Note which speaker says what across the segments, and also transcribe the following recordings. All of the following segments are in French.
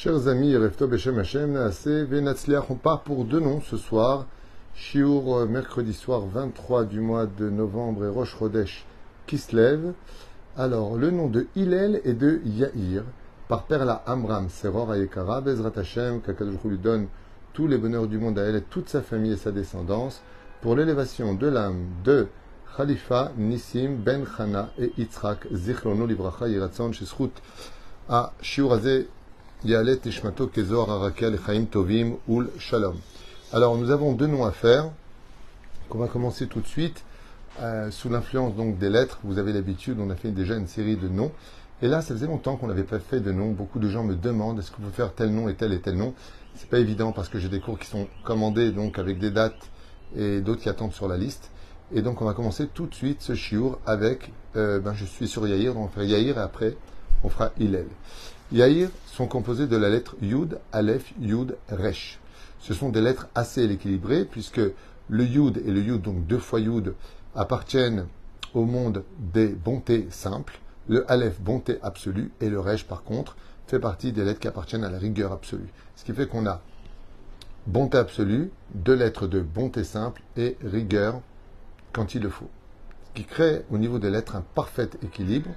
Speaker 1: Chers amis, Hashem, on part pour deux noms ce soir. Shiur, mercredi soir 23 du mois de novembre et Rosh Chodesh qui se lève. Alors, le nom de Hillel et de Yair, par Perla Amram, Seror Ayekara, Bezrat Hashem, lui donne tous les bonheurs du monde à elle et toute sa famille et sa descendance, pour l'élévation de l'âme de Khalifa, Nissim, Ben Chana et Yitzhak, Zichrono Libracha, Yiratzon, Shesrut, à Shiurazé, Yalet Tishmato, Kezor, Arakel, Chaim Tovim, Ul, Shalom. Alors, nous avons deux noms à faire, qu'on va commencer tout de suite, euh, sous l'influence donc des lettres. Vous avez l'habitude, on a fait déjà une série de noms. Et là, ça faisait longtemps qu'on n'avait pas fait de noms. Beaucoup de gens me demandent est-ce qu'on peut faire tel nom et tel et tel nom? C'est pas évident parce que j'ai des cours qui sont commandés donc avec des dates et d'autres qui attendent sur la liste. Et donc, on va commencer tout de suite ce chiour avec, euh, ben, je suis sur Yair, donc on va faire Yair et après, on fera Hillel. Yair sont composés de la lettre Yud, Aleph, Yud, Resh. Ce sont des lettres assez équilibrées puisque le Yud et le Yud, donc deux fois Yud, appartiennent au monde des bontés simples. Le Aleph, bonté absolue, et le Resh, par contre, fait partie des lettres qui appartiennent à la rigueur absolue. Ce qui fait qu'on a bonté absolue, deux lettres de bonté simple et rigueur quand il le faut. Ce qui crée au niveau des lettres un parfait équilibre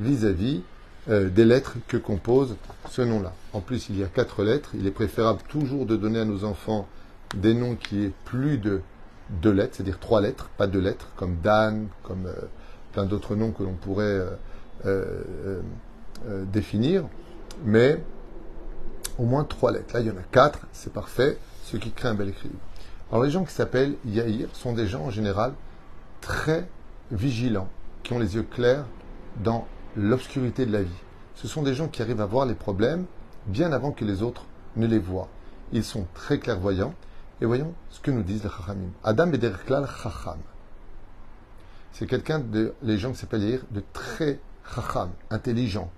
Speaker 1: vis-à-vis euh, des lettres que compose ce nom-là. En plus, il y a quatre lettres. Il est préférable toujours de donner à nos enfants des noms qui aient plus de deux lettres, c'est-à-dire trois lettres, pas deux lettres, comme Dan, comme euh, plein d'autres noms que l'on pourrait euh, définir, mais au moins trois lettres. Là, il y en a quatre, c'est parfait, ce qui crée un bel équilibre. Alors, les gens qui s'appellent Yair sont des gens en général très vigilants, qui ont les yeux clairs dans l'obscurité de la vie. Ce sont des gens qui arrivent à voir les problèmes bien avant que les autres ne les voient. Ils sont très clairvoyants. Et voyons ce que nous disent les Chachamim. Adam Bederklal Chacham. C'est quelqu'un de, les gens qui s'appellent de très Chacham, intelligent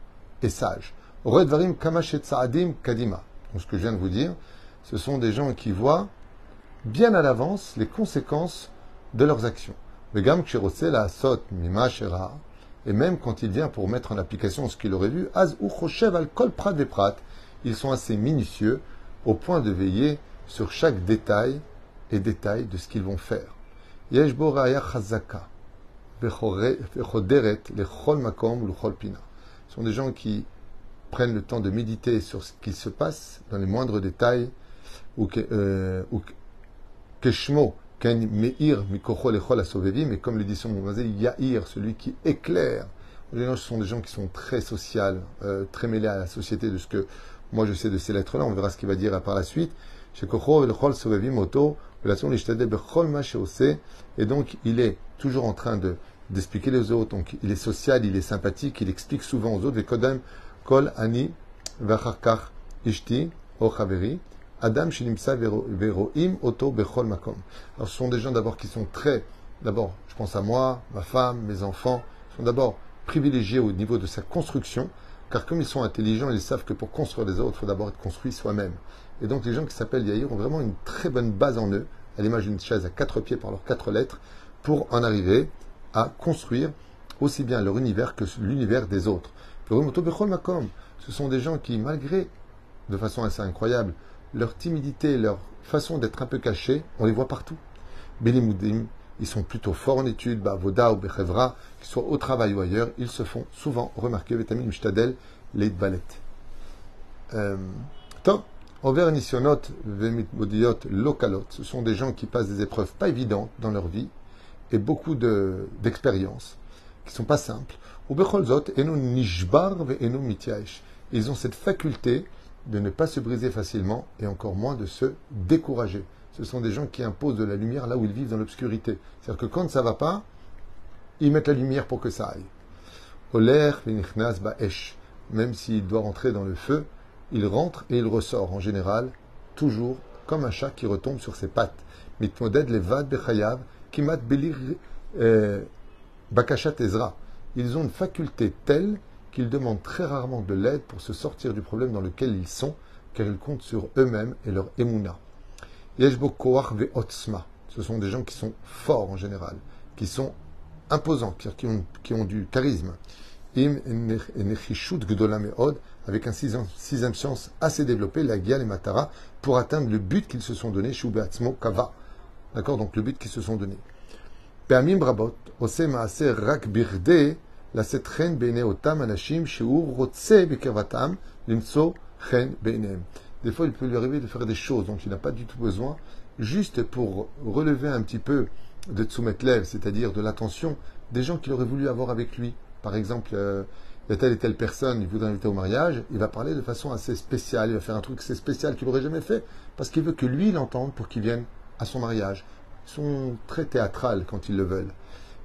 Speaker 1: et sage. Redvarim Saadim Kadima. Donc ce que je viens de vous dire, ce sont des gens qui voient bien à l'avance les conséquences de leurs actions. la Sot et même quand il vient pour mettre en application ce qu'il aurait vu, Az al prat prat, ils sont assez minutieux au point de veiller sur chaque détail et détail de ce qu'ils vont faire. Ce sont des gens qui prennent le temps de méditer sur ce qui se passe dans les moindres détails, ou keshmo, Meir mais comme le dit son mademoiselle, Yair, celui qui éclaire. ce sont des gens qui sont très sociaux, euh, très mêlés à la société de ce que moi je sais de ces lettres-là. On verra ce qu'il va dire par la suite. Et donc, il est toujours en train de, d'expliquer les autres. Donc, il est social, il est sympathique, il explique souvent aux autres. Adam Shinimsa Veroim Oto Bechol Makom. Alors ce sont des gens d'abord qui sont très, d'abord, je pense à moi, ma femme, mes enfants, sont d'abord privilégiés au niveau de sa construction, car comme ils sont intelligents, ils savent que pour construire les autres, il faut d'abord être construit soi-même. Et donc les gens qui s'appellent Yair ont vraiment une très bonne base en eux, à l'image d'une chaise à quatre pieds par leurs quatre lettres, pour en arriver à construire aussi bien leur univers que l'univers des autres. Ce sont des gens qui, malgré, de façon assez incroyable, leur timidité, leur façon d'être un peu cachés, on les voit partout. Bélimoudim, ils sont plutôt forts en études, Bavoda ou Bechevra, qu'ils soient au travail ou ailleurs, ils se font souvent remarquer, Vitamine Mishtadel, les ballet. Euh, Over Nisionot, Vemit Lokalot, ce sont des gens qui passent des épreuves pas évidentes dans leur vie et beaucoup d'expériences qui sont pas simples. Ou Becholzot, Enu Nishbar, Enu Mityaesh. Ils ont cette faculté de ne pas se briser facilement et encore moins de se décourager. Ce sont des gens qui imposent de la lumière là où ils vivent dans l'obscurité. C'est-à-dire que quand ça va pas, ils mettent la lumière pour que ça aille. Oler ba'esh. Même s'il doit rentrer dans le feu, il rentre et il ressort en général, toujours comme un chat qui retombe sur ses pattes. Mitmoded levad bechayav, kimat belir euh, bakashat ezra. Ils ont une faculté telle qu'ils demandent très rarement de l'aide pour se sortir du problème dans lequel ils sont, car ils comptent sur eux-mêmes et leur emuna. Ce sont des gens qui sont forts en général, qui sont imposants, qui ont, du charisme. im avec un sixième sens assez développé, la Gial et Matara, pour atteindre le but qu'ils se sont donné, Shubeatzmo Kava. D'accord? Donc le but qu'ils se sont donné. Birde, la setchen bene otam anashim, sheur rotse bekervatam, limso chen benem. Des fois, il peut lui arriver de faire des choses dont il n'a pas du tout besoin, juste pour relever un petit peu de tsumet lev, c'est-à-dire de l'attention des gens qu'il aurait voulu avoir avec lui. Par exemple, euh, il y a telle et telle personne, il voudrait inviter au mariage, il va parler de façon assez spéciale, il va faire un truc assez spécial qu'il n'aurait jamais fait, parce qu'il veut que lui l'entende pour qu'il vienne à son mariage. Ils sont très théâtrales quand ils le veulent.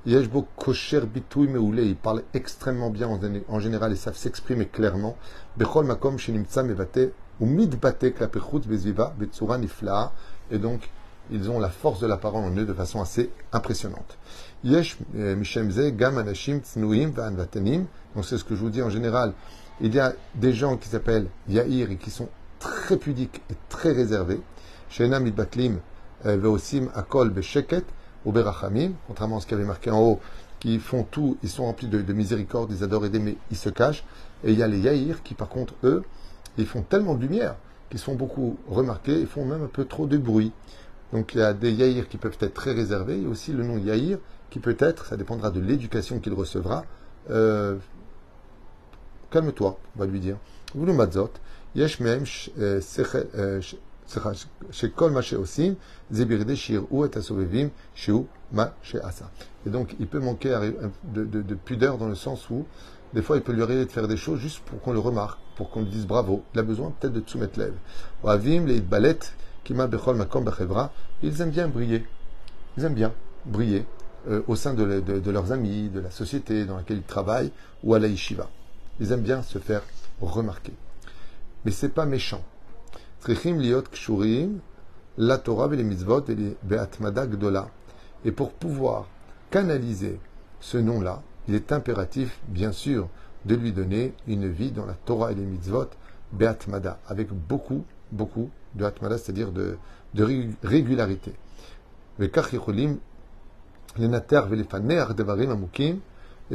Speaker 1: Yeshbo kosher bitoui meoulé, ils parlent extrêmement bien en, général et savent s'exprimer clairement. Bechol makom shenimtsa mevate, ou midbate klapechut beziva, betsura nifla, et donc ils ont la force de la parole en eux de façon assez impressionnante. Yesh euh, mishemze gam anashim tsnuim va'anvatanim. Donc c'est ce que je vous dis en général. Il y a des gens qui s'appellent Yahir et qui sont très pudiques et très réservés. Shena mitbatlim euh, veosim akol besheket ou berachamim. Contrairement à ce qui avait marqué en haut, qui font tout, ils sont remplis de, miséricorde, ils adorent aider, mais ils se cachent. Et il y a les Yahir qui, par contre, eux, ils font tellement de lumière qu'ils sont beaucoup remarqués et font même un peu trop de bruit. Donc il y a des Yahir qui peuvent être très réservés, et aussi le nom Yahir qui peut être, ça dépendra de l'éducation qu'il recevra. Euh, calme-toi, on va lui dire. yesh Et donc, il peut manquer de, de, pudeur dans le sens où, des fois, il peut lui arriver de faire des choses juste pour qu'on le remarque, pour qu'on lui dise bravo. Il a besoin peut-être de soumettre lève. les balettes, ils aiment bien briller. Ils aiment bien briller euh, au sein de, leurs amis, de la société dans laquelle ils travaillent, ou à la. Ils aiment bien se faire remarquer. Mais c'est pas méchant. Liot la Torah les mitzvot et les be'atmada gdola. Et pour pouvoir canaliser ce nom-là, il est impératif, bien sûr, de lui donner une vie dans la Torah et les mitzvot, be'atmada, avec beaucoup, beaucoup de atmada, c'est-à-dire de, régularité. Et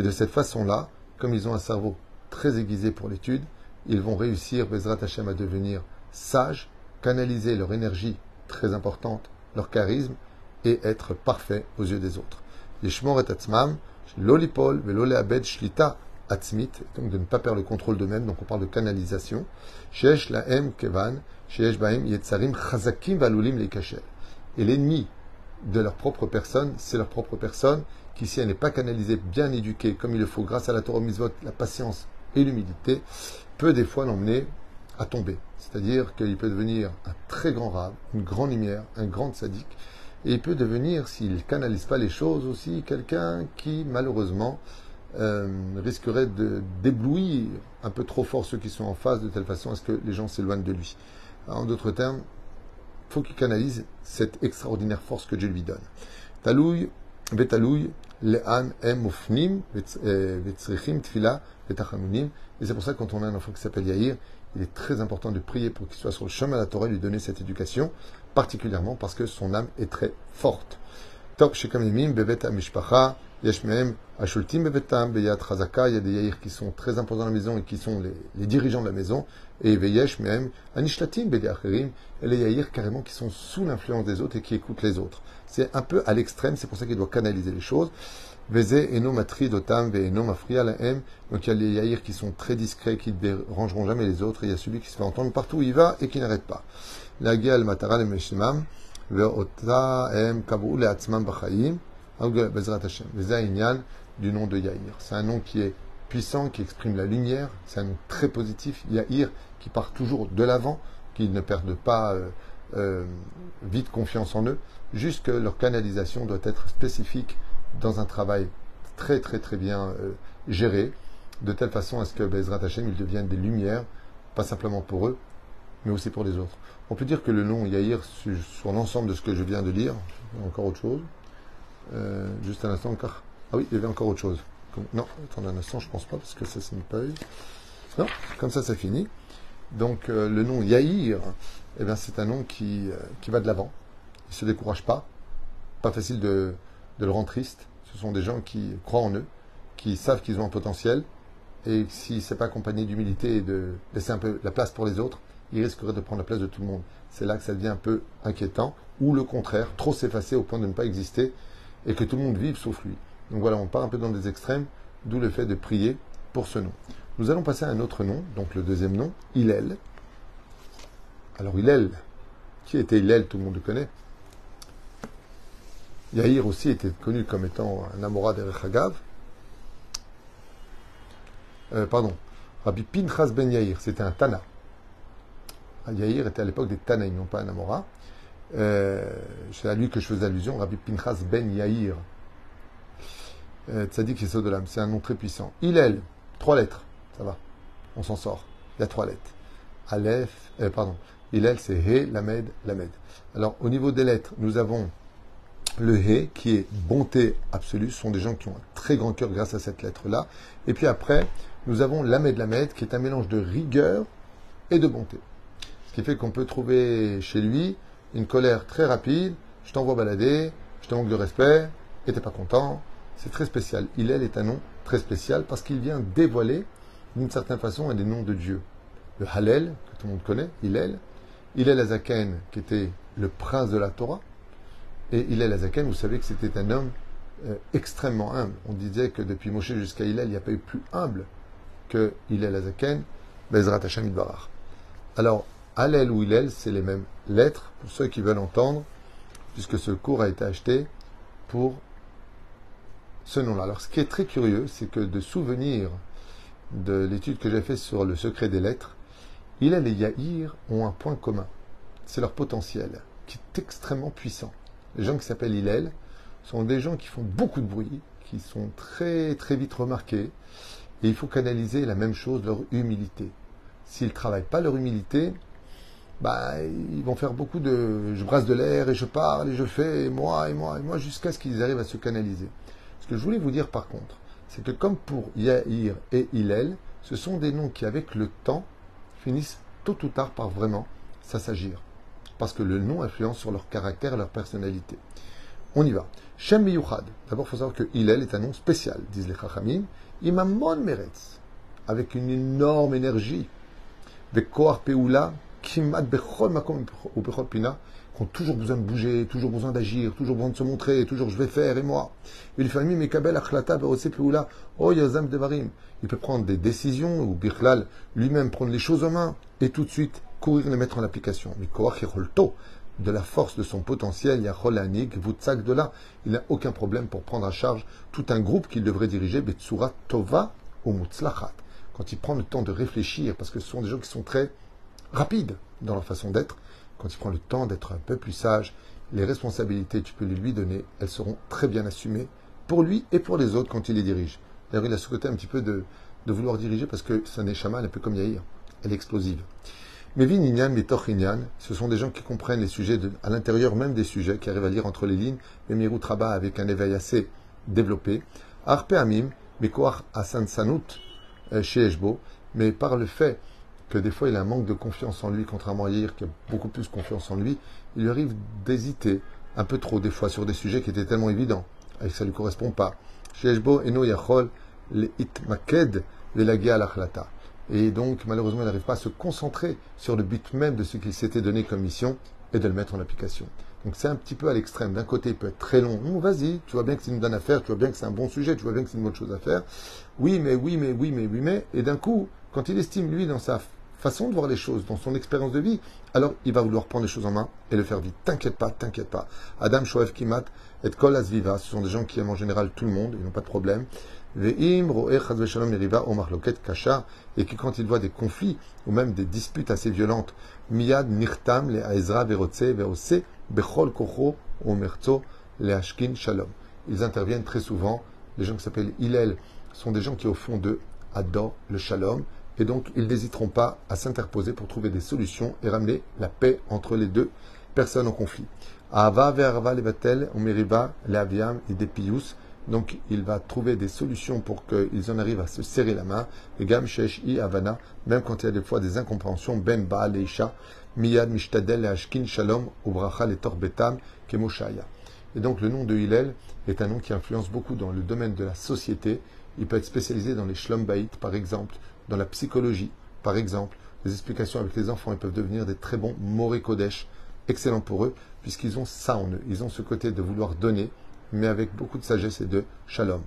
Speaker 1: de cette façon-là, comme ils ont un cerveau très aiguisé pour l'étude, ils vont réussir, Bezrat Hashem, à devenir sages, canaliser leur énergie très importante, leur charisme, et être parfaits aux yeux des autres. Les shmor et atzmam, l'olipol, abed shlita atzmit, donc de ne pas perdre le contrôle d'eux-mêmes, donc on parle de canalisation. Sheesh la kevan, baim yetzarim chazakim valulim Et l'ennemi de leur propre personne, c'est leur propre personne, qui si elle n'est pas canalisée, bien éduquée, comme il le faut, grâce à la Torah Mitzvot, la patience et l'humilité, peut des fois l'emmener à tomber. C'est-à-dire qu'il peut devenir un très grand rave, une grande lumière, un grand sadique, et il peut devenir, s'il ne canalise pas les choses aussi, quelqu'un qui, malheureusement, euh, risquerait de d'éblouir un peu trop fort ceux qui sont en face de telle façon à ce que les gens s'éloignent de lui. En d'autres termes, faut qu'il canalise cette extraordinaire force que Dieu lui donne. Talouy, vetalouy, le'an em ufnim, vetzrichim tfila. Et c'est pour ça que quand on a un enfant qui s'appelle Yahir, il est très important de prier pour qu'il soit sur le chemin de la Torah et lui donner cette éducation, particulièrement parce que son âme est très forte. Top shekamimim, bevet amishpacha, Yeshmehem, Ashultim Bevetam, Beyat Chazaka, il y a des yahirs qui sont très importants dans la maison et qui sont les, dirigeants de la maison. Et Veyesh Mehem, Anishlatim Acherim, et les yahirs carrément qui sont sous l'influence des autres et qui écoutent les autres. C'est un peu à l'extrême, c'est pour ça qu'il doit canaliser les choses. Veze Eno Matri Dotam, Mafria Lahem. Donc il y a les yahirs qui sont très discrets, qui ne dérangeront jamais les autres. Et il y a celui qui se fait entendre partout où il va et qui n'arrête pas. La Matara Meshimam, Ve'ota Em Kabu Le'atzmam Bachayim du nom de Yahir. C'est un nom qui est puissant, qui exprime la lumière, c'est un nom très positif. Yahir qui part toujours de l'avant, qui ne perdent pas euh, euh, vite confiance en eux, juste que leur canalisation doit être spécifique dans un travail très très très bien euh, géré, de telle façon à ce que Bezrat Hashem ils deviennent des lumières, pas simplement pour eux, mais aussi pour les autres. On peut dire que le nom Yahir, sur l'ensemble de ce que je viens de lire, encore autre chose, euh, juste un instant encore. Ah oui, il y avait encore autre chose. Non, attendez un instant, je pense pas, parce que ça, c'est une feuille. Non, comme ça, c'est fini. Donc, euh, le nom Yahir, eh bien, c'est un nom qui, euh, qui va de l'avant. Il ne se décourage pas. Pas facile de, de, le rendre triste. Ce sont des gens qui croient en eux, qui savent qu'ils ont un potentiel et si c'est pas accompagné d'humilité et de laisser un peu la place pour les autres, il risquerait de prendre la place de tout le monde. C'est là que ça devient un peu inquiétant, ou le contraire, trop s'effacer au point de ne pas exister et que tout le monde vive sauf lui. Donc voilà, on part un peu dans des extrêmes, d'où le fait de prier pour ce nom. Nous allons passer à un autre nom, donc le deuxième nom, Hillel. Alors Hillel, qui était Hillel, tout le monde le connaît. Yair aussi était connu comme étant un Amora d'Erechagav. Euh, pardon, Rabbi Pinchas ben Yair, c'était un Tana. Ah, Yair était à l'époque des Tanaïm, non pas un Amora. Euh, c'est à lui que je faisais allusion, Rabbi Pinchas ben Yair. Euh, Tzadik Yesodolam, c'est un nom très puissant. Hillel, trois lettres, ça va, on s'en sort. Il y a trois lettres. Aleph, euh, pardon, Hillel c'est He, Lamed, Lamed. Alors au niveau des lettres, nous avons le He qui est bonté absolue, ce sont des gens qui ont un très grand cœur grâce à cette lettre-là. Et puis après, nous avons Lamed, Lamed qui est un mélange de rigueur et de bonté. Qui fait qu'on peut trouver chez lui une colère très rapide, je t'envoie balader, je te manque de respect, et t'es pas content. C'est très spécial. Hillel est un nom très spécial parce qu'il vient dévoiler d'une certaine façon un des noms de Dieu. Le Hallel, que tout le monde connaît, Hillel. Hillel Azaken, qui était le prince de la Torah. Et Hillel Azaken, vous savez que c'était un homme euh, extrêmement humble. On disait que depuis Moshe jusqu'à Hillel, il n'y a pas eu plus humble que Hillel Azaken, Bezrat Hashem Barach. Alors, Hallel ou Hillel, c'est les mêmes lettres pour ceux qui veulent entendre, puisque ce cours a été acheté pour ce nom-là. Alors, ce qui est très curieux, c'est que de souvenir de l'étude que j'ai faite sur le secret des lettres, Hillel et Yahir ont un point commun. C'est leur potentiel, qui est extrêmement puissant. Les gens qui s'appellent Hillel sont des gens qui font beaucoup de bruit, qui sont très très vite remarqués, et il faut canaliser la même chose, leur humilité. S'ils ne travaillent pas leur humilité, bah, ils vont faire beaucoup de je brasse de l'air et je parle et je fais et moi et moi et moi jusqu'à ce qu'ils arrivent à se canaliser. Ce que je voulais vous dire par contre, c'est que comme pour Yahir et Hillel, ce sont des noms qui avec le temps finissent tôt ou tard par vraiment s'assagir. Parce que le nom influence sur leur caractère et leur personnalité. On y va. Shem Miyuchad. D'abord, il faut savoir que Hillel est un nom spécial, disent les Chachamim. Imamon Meretz. Avec une énorme énergie. Vekoar Peula kimat bechol pina, qui ont toujours besoin de bouger, toujours besoin d'agir, toujours besoin de se montrer, toujours je vais faire et moi. Il peut prendre des décisions, ou Birlal lui-même prendre les choses en main, et tout de suite courir les mettre en application. De la force de son potentiel, il Rolanik, de là, il n'a aucun problème pour prendre en charge tout un groupe qu'il devrait diriger, Betsura Tova ou Mutzlachat. Quand il prend le temps de réfléchir, parce que ce sont des gens qui sont très rapide dans leur façon d'être, quand il prend le temps d'être un peu plus sage, les responsabilités tu peux les lui donner, elles seront très bien assumées pour lui et pour les autres quand il les dirige. D'ailleurs, il a ce côté un petit peu de, vouloir diriger parce que c'est un un peu comme Yair. Elle est explosive. Mais Vinignan et ce sont des gens qui comprennent les sujets à l'intérieur même des sujets, qui arrivent à lire entre les lignes, mais Mirut avec un éveil assez développé. Arpe Amim, Mekoar Asan Sanout euh, chez Eshbo, mais par le fait que des fois il a un manque de confiance en lui, contrairement à Yair qui a beaucoup plus confiance en lui, il lui arrive d'hésiter un peu trop des fois sur des sujets qui étaient tellement évidents et que ça ne lui correspond pas. Et donc, malheureusement, il n'arrive pas à se concentrer sur le but même de ce qu'il s'était donné comme mission et de le mettre en application. Donc c'est un petit peu à l'extrême. D'un côté, il peut être très long. vas-y, tu vois bien que c'est une bonne affaire, tu vois bien que c'est un bon sujet, tu vois bien que c'est une bonne chose à faire. Oui, mais oui, mais oui, mais oui, mais. Et d'un coup, quand il estime, lui, dans sa façon de voir les choses, dans son expérience de vie, alors il va vouloir prendre les choses en main et le faire vite. T'inquiète pas, t'inquiète pas. Adam Shoev Kimat et Kol Viva, ce sont des gens qui aiment en général tout le monde, ils n'ont pas de problème. Et qui, quand ils voient des conflits ou même des disputes assez violentes, Miyad Nirtam le Aezra Verotse Bechol Kocho Omerzo le Ashkin Shalom. Ils interviennent très souvent. Les gens qui s'appellent Hillel sont des gens qui, au fond d'eux, adorent le Shalom et donc ils n'hésiteront pas à s'interposer pour trouver des solutions et ramener la paix entre les deux personnes en conflit. Ava ve'arava levatel umeriba le'aviam et des pius. Donc il va trouver des solutions pour qu'ils en arrivent à se serrer la main. Et gam shesh avana, même quand il y a des fois des incompréhensions, ben ba leisha, miyad mishtadel shalom le torbetam kemoshaya. Et donc le nom de Hillel est un nom qui influence beaucoup dans le domaine de la société il peut être spécialisé dans les shlombaït, par exemple, dans la psychologie, par exemple. Les explications avec les enfants, ils peuvent devenir des très bons moré kodesh, excellents pour eux, puisqu'ils ont ça en eux. Ils ont ce côté de vouloir donner, mais avec beaucoup de sagesse et de shalom.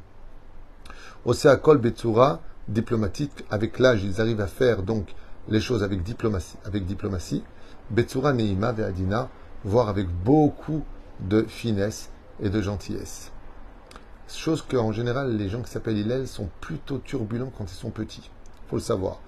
Speaker 1: Oseakol Betsura, diplomatique, avec l'âge, ils arrivent à faire donc les choses avec diplomatie. Avec diplomatie. Betsura Neima Ve'adina, voire avec beaucoup de finesse et de gentillesse. Chose qu'en général, les gens qui s'appellent Hillel sont plutôt turbulents quand ils sont petits. Faut le savoir.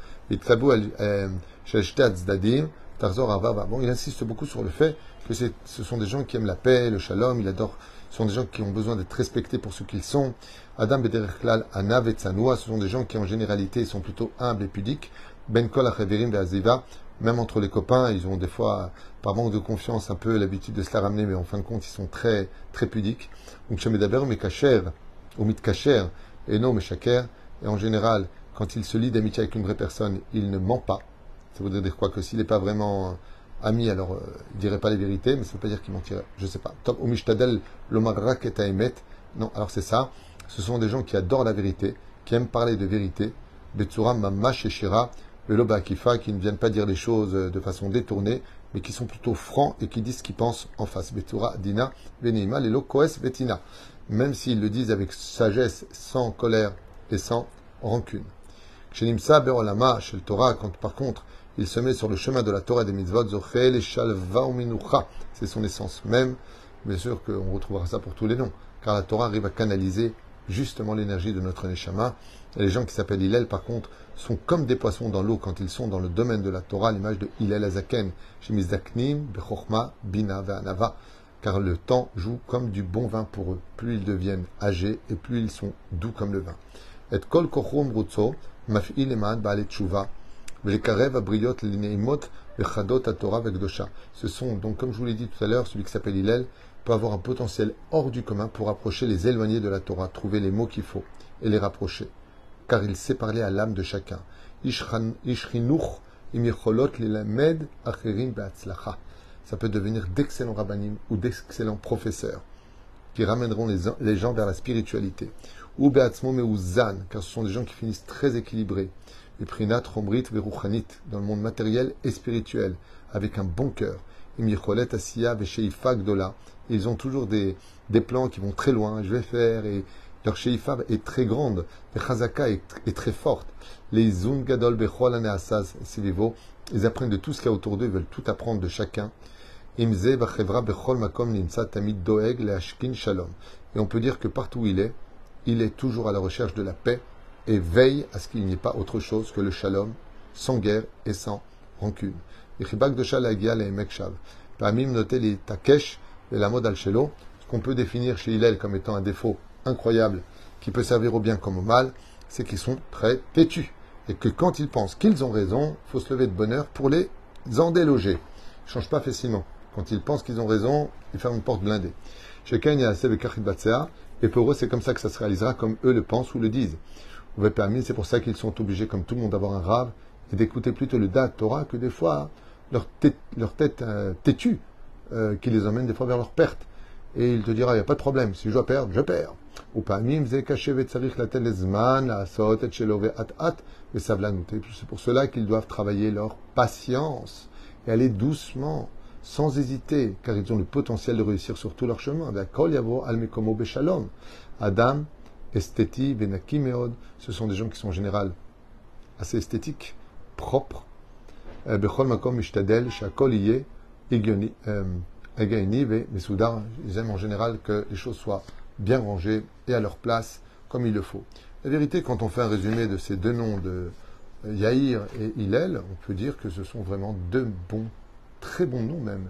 Speaker 1: Bon, il insiste beaucoup sur le fait que ce sont des gens qui aiment la paix, le shalom, il adore, ce sont des gens qui ont besoin d'être respectés pour ce qu'ils sont. Adam Bederklal, Anav et ce sont des gens qui en généralité sont plutôt humbles et pudiques. Ben Kol Aziva, même entre les copains, ils ont des fois, par manque de confiance, un peu l'habitude de se la ramener, mais en fin de compte, ils sont très, très pudiques. Donc, Shemedaber, Mekacher, ou Mitkacher, et non, Meshaker, et en général, quand il se lie d'amitié avec une vraie personne, il ne ment pas. Ça voudrait dire quoi? Que s'il n'est pas vraiment ami, alors euh, il ne dirait pas les vérités, mais ça ne veut pas dire qu'il mentirait. Je sais pas. Top et Taemet. Non, alors c'est ça. Ce sont des gens qui adorent la vérité, qui aiment parler de vérité. Betsura Mamash et Shira, le Akifa, qui ne viennent pas dire les choses de façon détournée, mais qui sont plutôt francs et qui disent ce qu'ils pensent en face. Betsura Dina, Veneima, Lelo Koes Betina. Même s'ils le disent avec sagesse, sans colère et sans rancune. Shenimsa Be'olama, chez le Torah, quand par contre il se met sur le chemin de la Torah des mitzvot, Zochel et Shalva c'est son essence même. Bien sûr qu'on retrouvera ça pour tous les noms, car la Torah arrive à canaliser justement l'énergie de notre Neshama. Et les gens qui s'appellent Hillel, par contre, sont comme des poissons dans l'eau quand ils sont dans le domaine de la Torah, l'image de Hillel Azaken, Shemizaknim, Bechorma, Bina, Ve'anava, car le temps joue comme du bon vin pour eux. Plus ils deviennent âgés et plus ils sont doux comme le vin. Et kol kochum ba'alet ce sont, donc, comme je vous l'ai dit tout à l'heure, celui qui s'appelle Hillel peut avoir un potentiel hors du commun pour approcher les éloignés de la Torah, trouver les mots qu'il faut et les rapprocher, car il sait parler à l'âme de chacun. Ça peut devenir d'excellents rabbinim ou d'excellents professeurs qui ramèneront les, gens vers la spiritualité. Ou ou zan, car ce sont des gens qui finissent très équilibrés Prinat Romrit Veruchanit, dans le monde matériel et spirituel, avec un bon cœur. Asiya Gdola. Ils ont toujours des, des plans qui vont très loin. Je vais faire et leur Sheifa est très grande. Le Chazaka est, est, très forte. Les Zungadol Bechol Aneasaz ils apprennent de tout ce qu'il y a autour d'eux, ils veulent tout apprendre de chacun. Et on peut dire que partout où il est, il est toujours à la recherche de la paix et veille à ce qu'il n'y ait pas autre chose que le shalom, sans guerre et sans rancune. Parmi noter les takesh et la mode al ce qu'on peut définir chez Hillel comme étant un défaut incroyable qui peut servir au bien comme au mal, c'est qu'ils sont très têtus. Et que quand ils pensent qu'ils ont raison, faut se lever de bonheur pour les en déloger. Ils ne changent pas facilement. Quand ils pensent qu'ils ont raison, ils ferment une porte blindée. Chacun y a assez de et pour eux, c'est comme ça que ça se réalisera comme eux le pensent ou le disent c'est pour ça qu'ils sont obligés, comme tout le monde, d'avoir un rave et d'écouter plutôt le date Torah que des fois leur tête, euh, têtue euh, qui les emmène des fois vers leur perte. Et il te dira, il n'y a pas de problème, si je dois perdre, je perds. Ou C'est pour cela qu'ils doivent travailler leur patience et aller doucement, sans hésiter, car ils ont le potentiel de réussir sur tout leur chemin. Adam esthéti, benaki ce sont des gens qui sont en général assez esthétiques, propres. Euh, euh. Ils aiment en général que les choses soient bien rangées et à leur place, comme il le faut. La vérité, quand on fait un résumé de ces deux noms de euh, Yair et Hillel, on peut dire que ce sont vraiment deux bons, très bons noms même,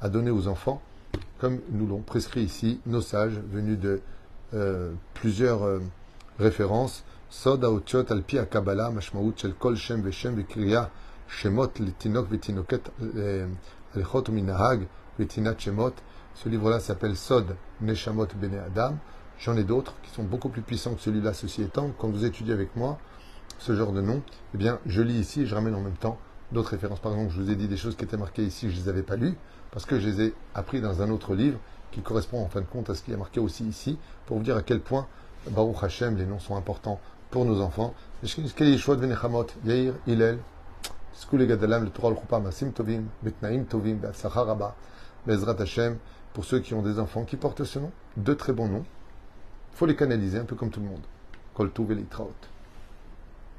Speaker 1: à donner aux enfants, comme nous l'ont prescrit ici nos sages venus de euh, plusieurs euh, références. Sod haotchot al pi kabbalah mashmaut shel kol shem veshem vekriya shemot litinok vetinoket euh, minahag vetinat. Ce livre-là s'appelle Sod Neshamot Bene Adam. J'en ai d'autres qui sont beaucoup plus puissants que celui-là. Ceci étant, quand vous étudiez avec moi ce genre de nom, eh bien, je lis ici et je ramène en même temps d'autres références. Par exemple, je vous ai dit des choses qui étaient marquées ici, je ne les avais pas lues, parce que je les ai appris dans un autre livre qui correspond en fin de compte à ce qui est marqué aussi ici, pour vous dire à quel point Baruch Hashem, les noms sont importants pour nos enfants. Pour ceux qui ont des enfants qui portent ce nom, deux très bons noms. Il faut les canaliser un peu comme tout le monde.